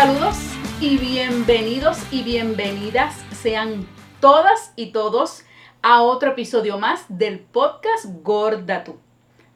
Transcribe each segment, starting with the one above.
Saludos y bienvenidos y bienvenidas sean todas y todos a otro episodio más del podcast Gorda Tú.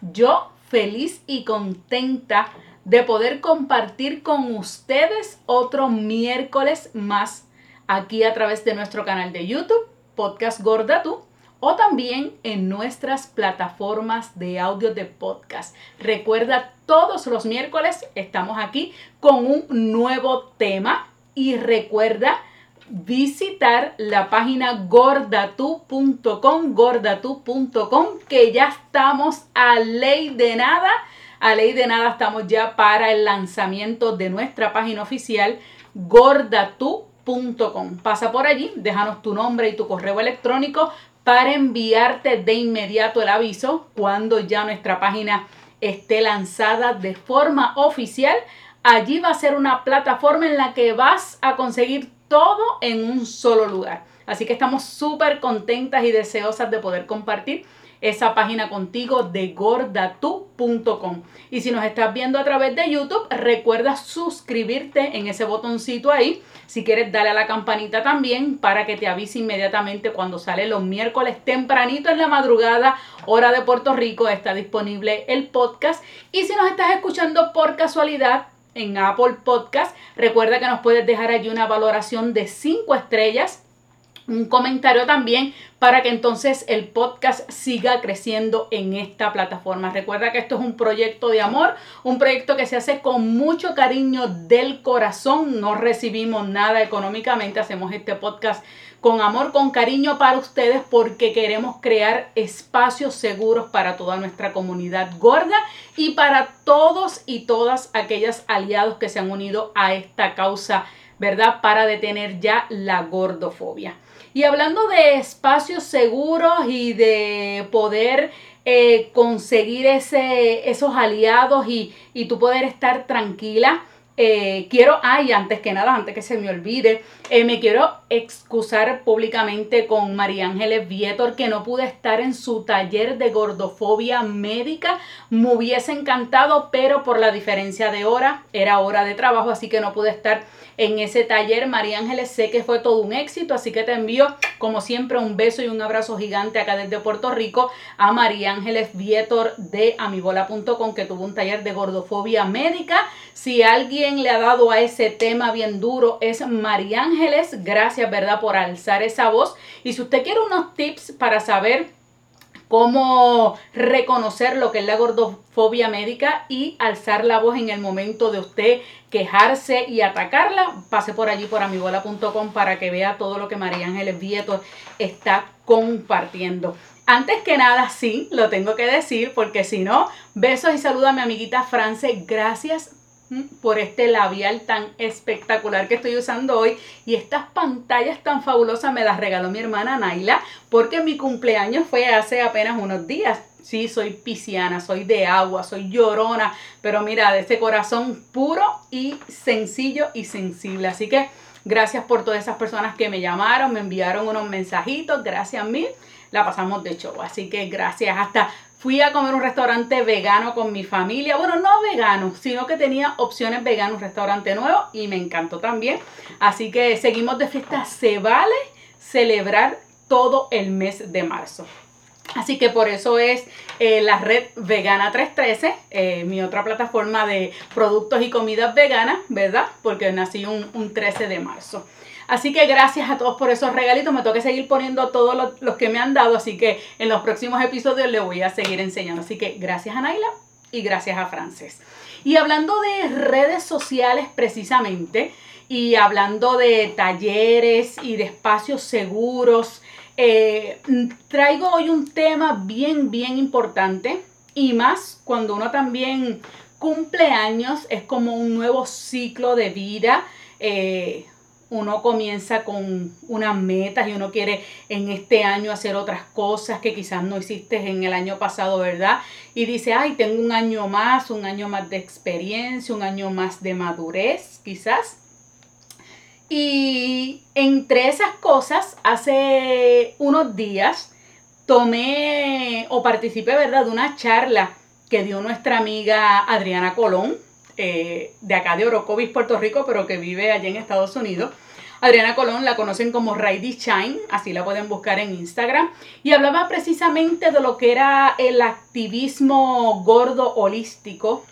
Yo feliz y contenta de poder compartir con ustedes otro miércoles más aquí a través de nuestro canal de YouTube, Podcast Gorda Tú, o también en nuestras plataformas de audio de podcast. Recuerda, todos los miércoles estamos aquí con un nuevo tema y recuerda visitar la página gordatu.com, gordatu.com, que ya estamos a ley de nada. A ley de nada estamos ya para el lanzamiento de nuestra página oficial gordatu.com. Pasa por allí, déjanos tu nombre y tu correo electrónico para enviarte de inmediato el aviso cuando ya nuestra página esté lanzada de forma oficial. Allí va a ser una plataforma en la que vas a conseguir todo en un solo lugar. Así que estamos súper contentas y deseosas de poder compartir esa página contigo de gordatu.com. Y si nos estás viendo a través de YouTube, recuerda suscribirte en ese botoncito ahí. Si quieres, dale a la campanita también para que te avise inmediatamente cuando sale los miércoles tempranito en la madrugada, hora de Puerto Rico, está disponible el podcast. Y si nos estás escuchando por casualidad, en Apple Podcast. Recuerda que nos puedes dejar allí una valoración de 5 estrellas un comentario también para que entonces el podcast siga creciendo en esta plataforma. Recuerda que esto es un proyecto de amor, un proyecto que se hace con mucho cariño del corazón. No recibimos nada económicamente, hacemos este podcast con amor, con cariño para ustedes porque queremos crear espacios seguros para toda nuestra comunidad gorda y para todos y todas aquellas aliados que se han unido a esta causa, ¿verdad? Para detener ya la gordofobia. Y hablando de espacios seguros y de poder eh, conseguir ese, esos aliados y, y tú poder estar tranquila, eh, quiero, ay, antes que nada, antes que se me olvide, eh, me quiero excusar públicamente con María Ángeles Vietor que no pude estar en su taller de gordofobia médica. Me hubiese encantado, pero por la diferencia de hora, era hora de trabajo, así que no pude estar en ese taller. María Ángeles, sé que fue todo un éxito, así que te envío, como siempre, un beso y un abrazo gigante acá desde Puerto Rico a María Ángeles Vietor de amibola.com, que tuvo un taller de gordofobia médica. Si alguien le ha dado a ese tema bien duro, es María Ángeles. Gracias, ¿verdad?, por alzar esa voz. Y si usted quiere unos tips para saber cómo reconocer lo que es la gordofobia médica y alzar la voz en el momento de usted quejarse y atacarla, pase por allí por amibola.com para que vea todo lo que María Ángeles Vieto está compartiendo. Antes que nada, sí, lo tengo que decir, porque si no, besos y saludos a mi amiguita France. Gracias por este labial tan espectacular que estoy usando hoy y estas pantallas tan fabulosas me las regaló mi hermana Naila porque mi cumpleaños fue hace apenas unos días. Sí, soy pisciana, soy de agua, soy llorona, pero mira, de ese corazón puro y sencillo y sensible. Así que gracias por todas esas personas que me llamaron, me enviaron unos mensajitos, gracias a mí, la pasamos de show. Así que gracias, hasta Fui a comer un restaurante vegano con mi familia. Bueno, no vegano, sino que tenía opciones veganas, un restaurante nuevo y me encantó también. Así que seguimos de fiesta. Se vale celebrar todo el mes de marzo. Así que por eso es eh, la red Vegana 313, eh, mi otra plataforma de productos y comidas veganas, ¿verdad? Porque nací un, un 13 de marzo. Así que gracias a todos por esos regalitos. Me toca seguir poniendo todos los, que me han dado. Así que en los próximos episodios les voy a seguir enseñando. Así que gracias a Naila y gracias a Frances. Y hablando de redes sociales precisamente, y hablando de talleres y de espacios seguros, eh, traigo hoy un tema bien, bien importante. Y más cuando uno también cumple años, es como un nuevo ciclo de vida. Eh, uno comienza con unas metas y uno quiere en este año hacer otras cosas que quizás no hiciste en el año pasado, ¿verdad? Y dice, ay, tengo un año más, un año más de experiencia, un año más de madurez, quizás. Y entre esas cosas, hace unos días tomé o participé, ¿verdad?, de una charla que dio nuestra amiga Adriana Colón eh, de acá de Orocovis, Puerto Rico, pero que vive allá en Estados Unidos. Adriana Colón la conocen como Raidy Shine, así la pueden buscar en Instagram. Y hablaba precisamente de lo que era el activismo gordo holístico.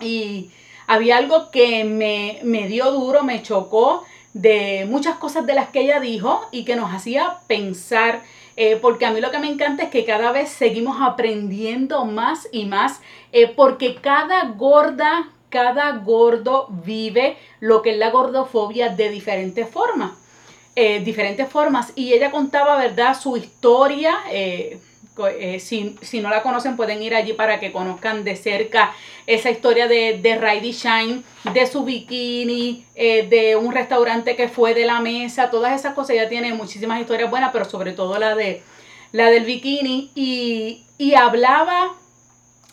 Y había algo que me, me dio duro, me chocó de muchas cosas de las que ella dijo y que nos hacía pensar. Eh, porque a mí lo que me encanta es que cada vez seguimos aprendiendo más y más, eh, porque cada gorda cada gordo vive lo que es la gordofobia de diferentes formas. Eh, diferentes formas. Y ella contaba, ¿verdad?, su historia. Eh, eh, si, no la conocen, pueden ir allí para que conozcan de cerca esa historia de, de Shine, de su bikini, de un restaurante que fue de la mesa, todas esas cosas. Ella tiene muchísimas historias buenas, pero sobre todo la, de, la del bikini. Y, y hablaba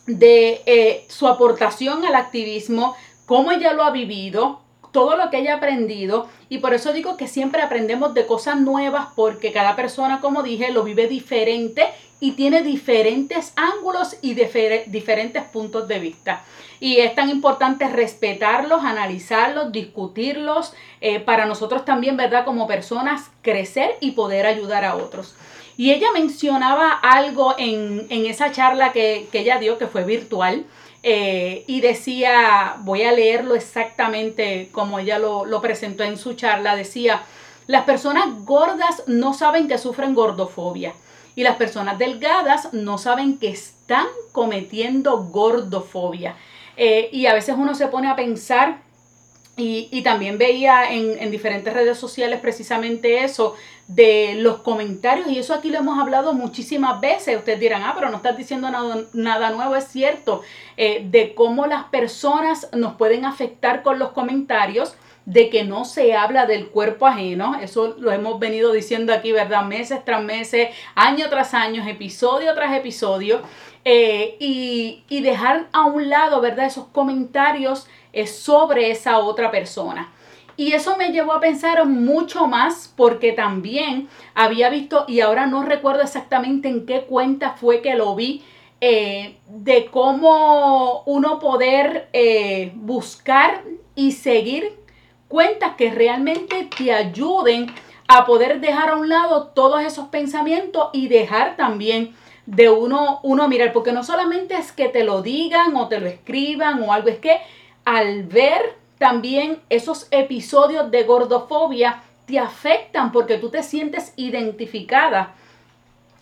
de eh, su aportación al activismo, cómo ella lo ha vivido, todo lo que ella ha aprendido y por eso digo que siempre aprendemos de cosas nuevas porque cada persona, como dije, lo vive diferente y tiene diferentes ángulos y diferentes puntos de vista. Y es tan importante respetarlos, analizarlos, discutirlos, eh, para nosotros también, ¿verdad? Como personas, crecer y poder ayudar a otros. Y ella mencionaba algo en, esa charla que, ella dio, que fue virtual, eh, y decía, voy a leerlo exactamente como ella lo, presentó en su charla, decía, las personas gordas no saben que sufren gordofobia y las personas delgadas no saben que están cometiendo gordofobia. Eh, y a veces uno se pone a pensar y, también veía en, diferentes redes sociales precisamente eso de los comentarios y eso aquí lo hemos hablado muchísimas veces. Ustedes dirán, ah, pero no estás diciendo nada, nada nuevo, es cierto, eh, de cómo las personas nos pueden afectar con los comentarios de que no se habla del cuerpo ajeno, eso lo hemos venido diciendo aquí, ¿verdad? Meses tras meses, año tras año, episodio tras episodio, eh, y, y dejar a un lado, ¿verdad? Esos comentarios es sobre esa otra persona. Y eso me llevó a pensar mucho más porque también había visto, y ahora no recuerdo exactamente en qué cuenta fue que lo vi, eh, de cómo uno poder eh, buscar y seguir cuentas que realmente te ayuden a poder dejar a un lado todos esos pensamientos y dejar también de uno, uno mirar, porque no solamente es que te lo digan o te lo escriban o algo, es que al ver también esos episodios de gordofobia, te afectan porque tú te sientes identificada.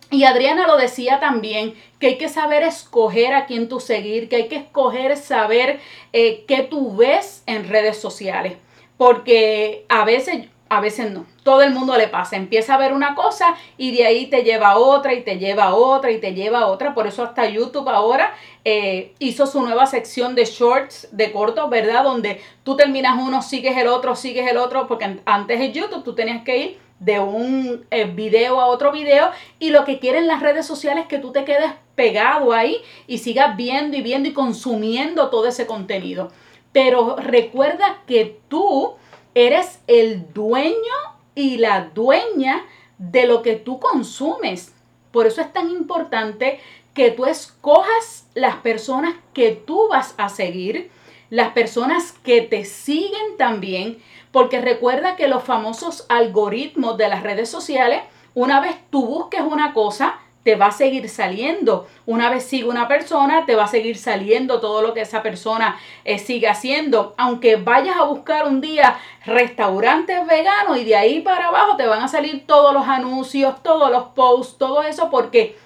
Y Adriana lo decía también, que hay que saber escoger a quién tú seguir, que hay que escoger saber eh, qué tú ves en redes sociales. Porque a veces a veces no. Todo el mundo le pasa. Empieza a ver una cosa y de ahí te lleva a otra y te lleva a otra y te lleva a otra. Por eso hasta YouTube ahora eh, hizo su nueva sección de shorts, de cortos, ¿verdad? Donde tú terminas uno, sigues el otro, sigues el otro. Porque antes en YouTube tú tenías que ir de un eh, video a otro video y lo que quieren las redes sociales es que tú te quedes pegado ahí y sigas viendo y viendo y consumiendo todo ese contenido. Pero recuerda que tú Eres el dueño y la dueña de lo que tú consumes. Por eso es tan importante que tú escojas las personas que tú vas a seguir, las personas que te siguen también, porque recuerda que los famosos algoritmos de las redes sociales, una vez tú busques una cosa, te va a seguir saliendo. Una vez sigue una persona, te va a seguir saliendo todo lo que esa persona eh, sigue haciendo. Aunque vayas a buscar un día restaurantes veganos y de ahí para abajo te van a salir todos los anuncios, todos los posts, todo eso porque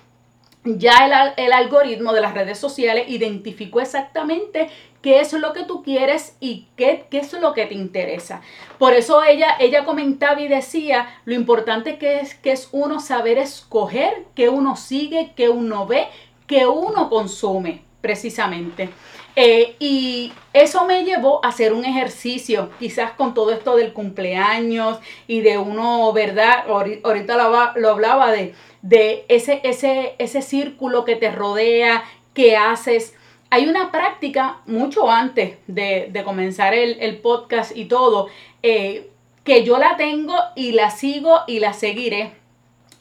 ya el, algoritmo de las redes sociales identificó exactamente qué es lo que tú quieres y qué, qué, es lo que te interesa. Por eso ella, ella comentaba y decía, lo importante que es, que es uno saber escoger qué uno sigue, qué uno ve, qué uno consume, precisamente. Eh, y eso me llevó a hacer un ejercicio, quizás con todo esto del cumpleaños y de uno, ¿verdad? Ahorita lo hablaba de de ese, ese, ese círculo que te rodea, que haces. Hay una práctica mucho antes de, comenzar el, podcast y todo, eh, que yo la tengo y la sigo y la seguiré.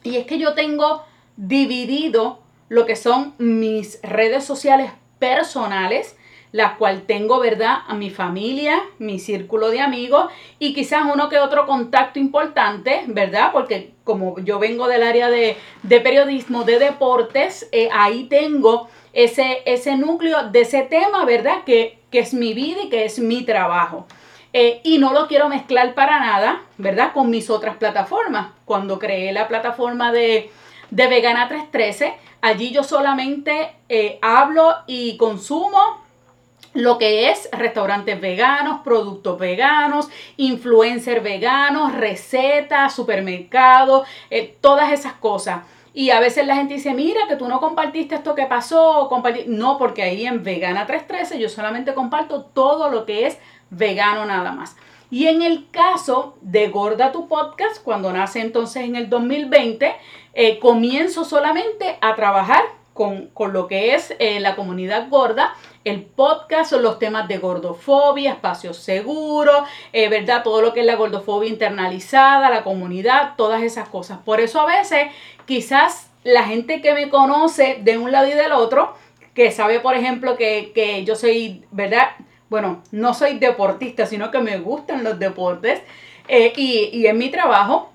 Y es que yo tengo dividido lo que son mis redes sociales personales la cual tengo, ¿verdad? A mi familia, mi círculo de amigos y quizás uno que otro contacto importante, ¿verdad? Porque como yo vengo del área de, periodismo, de deportes, eh, ahí tengo ese, ese núcleo de ese tema, ¿verdad? Que, que es mi vida y que es mi trabajo. Eh, y no lo quiero mezclar para nada, ¿verdad? Con mis otras plataformas. Cuando creé la plataforma de, de Vegana 313, allí yo solamente eh, hablo y consumo lo que es restaurantes veganos, productos veganos, influencers veganos, recetas, supermercados, eh, todas esas cosas. Y a veces la gente dice, mira, que tú no compartiste esto que pasó. No, porque ahí en Vegana 313 yo solamente comparto todo lo que es vegano nada más. Y en el caso de Gorda tu Podcast, cuando nace entonces en el 2020, eh, comienzo solamente a trabajar con, lo que es eh, la comunidad gorda. El podcast son los temas de gordofobia, espacios seguros, eh, ¿verdad? Todo lo que es la gordofobia internalizada, la comunidad, todas esas cosas. Por eso a veces quizás la gente que me conoce de un lado y del otro, que sabe, por ejemplo, que, que yo soy, ¿verdad? bueno, no soy deportista, sino que me gustan los deportes eh, y, en mi trabajo,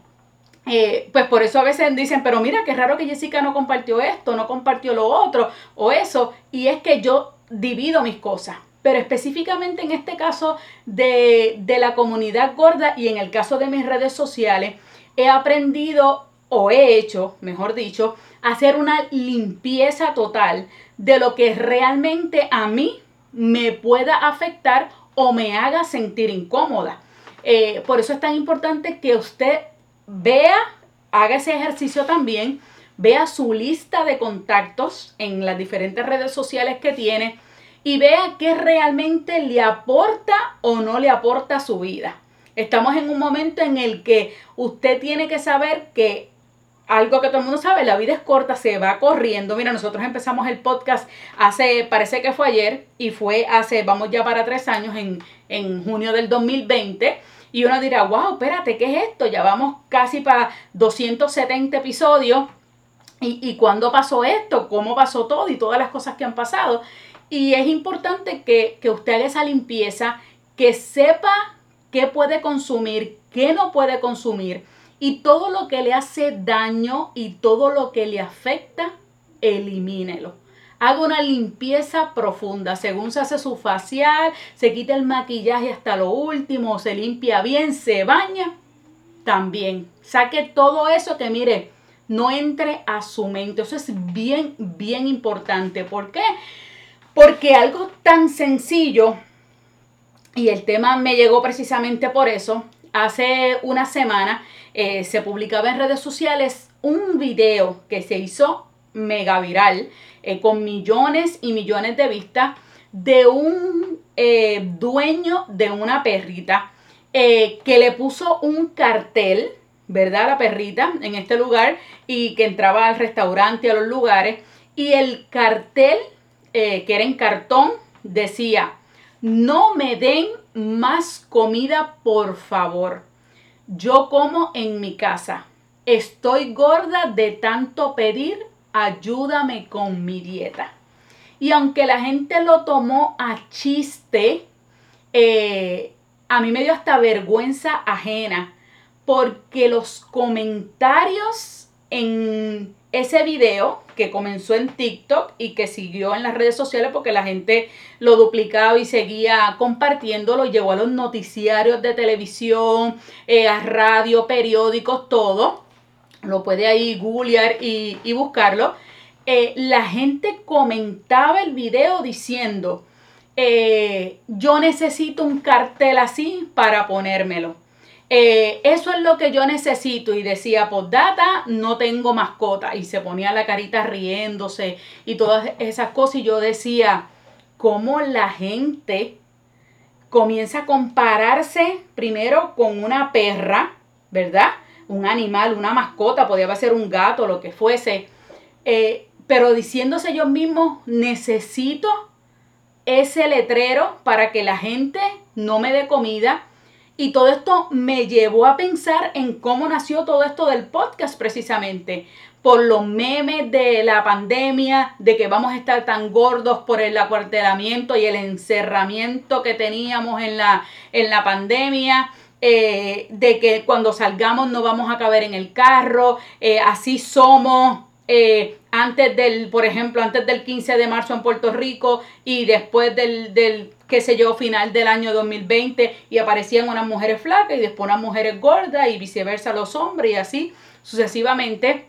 eh, pues por eso a veces dicen, pero mira, qué raro que Jessica no compartió esto, no compartió lo otro o eso, y es que yo divido mis cosas. Pero específicamente en este caso de, de la comunidad gorda y en el caso de mis redes sociales, he aprendido o he hecho, mejor dicho, hacer una limpieza total de lo que realmente a mí me pueda afectar o me haga sentir incómoda. Eh, por eso es tan importante que usted vea, haga ese ejercicio también, vea su lista de contactos en las diferentes redes sociales que tiene y vea qué realmente le aporta o no le aporta a su vida. Estamos en un momento en el que usted tiene que saber que algo que todo el mundo sabe, la vida es corta, se va corriendo. Mira, nosotros empezamos el podcast hace, parece que fue ayer, y fue hace, vamos ya para tres años, en, en junio del 2020. Y uno dirá, wow, espérate, ¿qué es esto? Ya vamos casi para 270 episodios. ¿Y, y cuándo pasó esto? ¿Cómo pasó todo? Y todas las cosas que han pasado. Y es importante que, que usted haga esa limpieza, que sepa qué puede consumir, qué no puede consumir y todo lo que le hace daño y todo lo que le afecta, elimínelo. Haga una limpieza profunda. Según se hace su facial, se quita el maquillaje hasta lo último, se limpia bien, se baña, también. Saque todo eso que mire, no entre a su mente. Eso es bien, bien importante. ¿Por qué? Porque algo tan sencillo, y el tema me llegó precisamente por eso, hace una semana eh, se publicaba en redes sociales un video que se hizo mega viral eh, con millones y millones de vistas de un eh, dueño de una perrita que le puso un cartel, ¿verdad? La perrita en este lugar y que entraba al restaurante, a los lugares y el cartel que era en cartón decía, no me den más comida, por favor. Yo como en mi casa. Estoy gorda de tanto pedir, ayúdame con mi dieta. Y aunque la gente lo tomó a chiste, eh, a mí me dio hasta vergüenza ajena porque los comentarios en ese video que comenzó en TikTok y que siguió en las redes sociales porque la gente lo duplicaba y seguía compartiéndolo, llegó a los noticiarios de televisión, eh, a radio, periódicos, todo. Lo puede ahí googlear y, buscarlo. Eh, la gente comentaba el video diciendo, eh, yo necesito un cartel así para ponérmelo. Eh, eso es lo que yo necesito. Y decía, por data, no tengo mascota. Y se ponía la carita riéndose y todas esas cosas. Y yo decía, ¿cómo la gente comienza a compararse primero con una perra, ¿verdad? Un animal, una mascota, podía ser un gato, lo que fuese. Eh, pero diciéndose yo mismo, necesito ese letrero para que la gente no me dé comida y todo esto me llevó a pensar en cómo nació todo esto del podcast precisamente. por los memes de la pandemia, de que vamos a estar tan gordos por el acuartelamiento y el encerramiento que teníamos en la, en la pandemia. Eh, de que cuando salgamos no vamos a caber en el carro, eh, así somos, eh, antes del, por ejemplo, antes del 15 de marzo en Puerto Rico y después del, del, qué sé yo, final del año 2020 y aparecían unas mujeres flacas y después unas mujeres gordas y viceversa los hombres y así sucesivamente.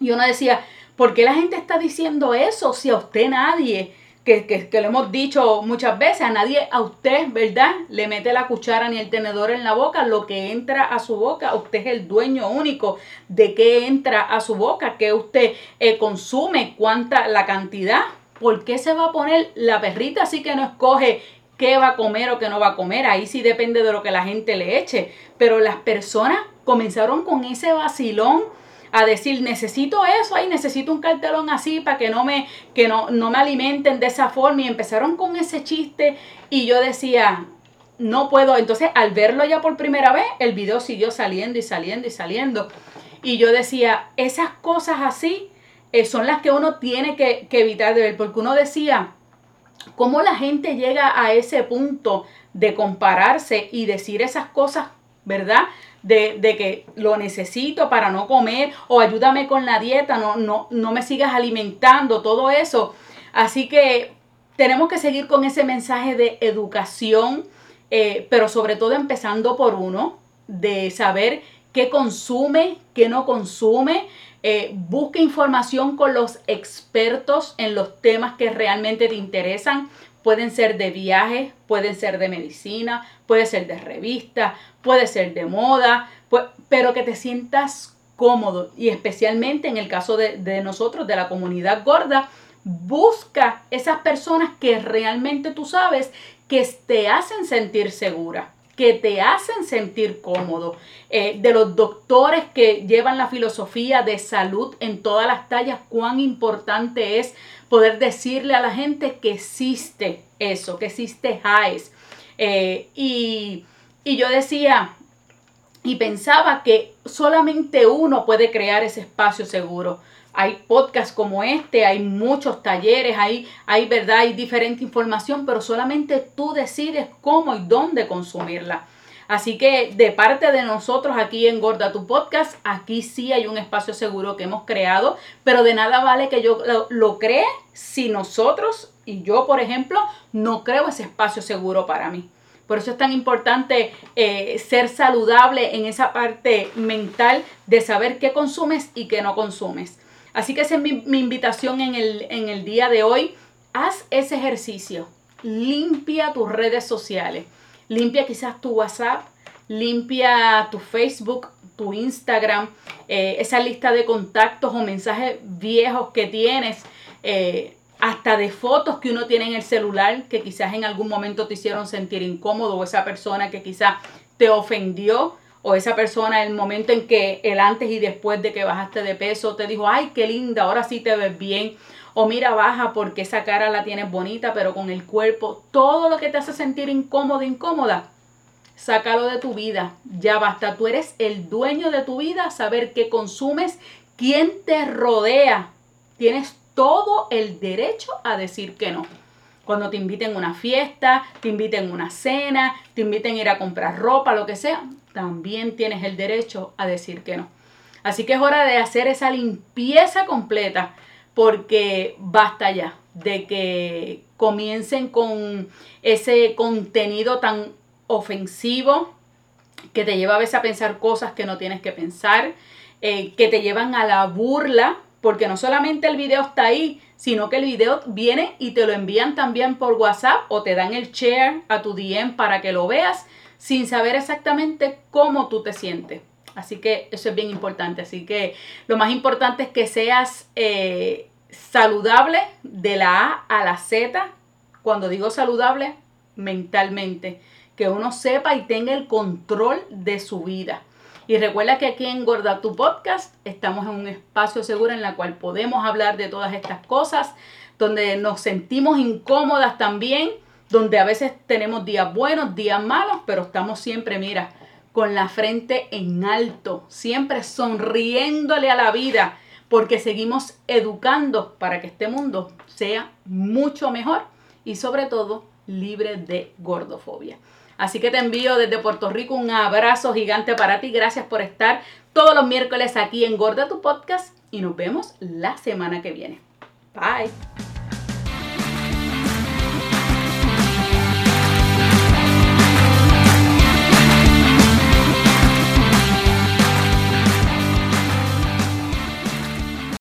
Y uno decía, ¿por qué la gente está diciendo eso si a usted nadie que, lo hemos dicho muchas veces, a nadie, a usted, ¿verdad? Le mete la cuchara ni el tenedor en la boca, lo que entra a su boca, usted es el dueño único de qué entra a su boca, qué usted eh, consume, cuánta la cantidad. ¿Por qué se va a poner la perrita así que no escoge qué va a comer o qué no va a comer? Ahí sí depende de lo que la gente le eche. Pero las personas comenzaron con ese vacilón a decir, necesito eso, ahí necesito un cartelón así para que no me, que no, no me alimenten de esa forma. Y empezaron con ese chiste y yo decía, no puedo. Entonces, al verlo ya por primera vez, el video siguió saliendo y saliendo y saliendo. Y yo decía, esas cosas así eh, son las que uno tiene que, que evitar de ver, porque uno decía, ¿cómo la gente llega a ese punto de compararse y decir esas cosas, verdad? de, que lo necesito para no comer o ayúdame con la dieta, no, no, no me sigas alimentando, todo eso. Así que tenemos que seguir con ese mensaje de educación, eh, pero sobre todo empezando por uno, de saber qué consume, qué no consume. Eh, busca información con los expertos en los temas que realmente te interesan. Pueden ser de viajes, pueden ser de medicina, puede ser de revista, puede ser de moda, pero que te sientas cómodo y especialmente en el caso de, de nosotros, de la comunidad gorda, busca esas personas que realmente tú sabes que te hacen sentir segura que te hacen sentir cómodo, eh, de los doctores que llevan la filosofía de salud en todas las tallas, cuán importante es poder decirle a la gente que existe eso, que existe HIES. Eh, y, y yo decía, y pensaba que solamente uno puede crear ese espacio seguro hay podcasts como este, hay muchos talleres, hay, hay verdad, hay diferente información, pero solamente tú decides cómo y dónde consumirla. Así que de parte de nosotros aquí en Gorda Tu Podcast, aquí sí hay un espacio seguro que hemos creado, pero de nada vale que yo lo, cree si nosotros y yo, por ejemplo, no creo ese espacio seguro para mí. Por eso es tan importante eh, ser saludable en esa parte mental de saber qué consumes y qué no consumes. Así que esa es mi, invitación en el, día de hoy. Haz ese ejercicio. Limpia tus redes sociales. Limpia quizás tu WhatsApp. Limpia tu Facebook, tu Instagram. Eh, esa lista de contactos o mensajes viejos que tienes. Eh, hasta de fotos que uno tiene en el celular que quizás en algún momento te hicieron sentir incómodo o esa persona que quizás te ofendió o esa persona el momento en que el antes y después de que bajaste de peso te dijo, ay, qué linda, ahora sí te ves bien. O mira, baja porque esa cara la tienes bonita, pero con el cuerpo, todo lo que te hace sentir incómodo, incómoda, sácalo de tu vida. Ya basta, tú eres el dueño de tu vida, saber qué consumes, quién te rodea. Tienes todo el derecho a decir que no. Cuando te inviten a una fiesta, te inviten a una cena, te inviten a ir a comprar ropa, lo que sea, también tienes el derecho a decir que no. Así que es hora de hacer esa limpieza completa porque basta ya de que comiencen con ese contenido tan ofensivo que te lleva a veces a pensar cosas que no tienes que pensar, eh, que te llevan a la burla, porque no solamente el video está ahí, sino que el video viene y te lo envían también por WhatsApp o te dan el share a tu DM para que lo veas sin saber exactamente cómo tú te sientes. Así que eso es bien importante. Así que lo más importante es que seas eh, saludable de la A a la Z. Cuando digo saludable, mentalmente. Que uno sepa y tenga el control de su vida. Y recuerda que aquí en Gorda Tu Podcast estamos en un espacio seguro en el cual podemos hablar de todas estas cosas, donde nos sentimos incómodas también donde a veces tenemos días buenos, días malos, pero estamos siempre, mira, con la frente en alto, siempre sonriéndole a la vida, porque seguimos educando para que este mundo sea mucho mejor y sobre todo libre de gordofobia. Así que te envío desde Puerto Rico un abrazo gigante para ti. Gracias por estar todos los miércoles aquí en Gorda tu Podcast y nos vemos la semana que viene. Bye.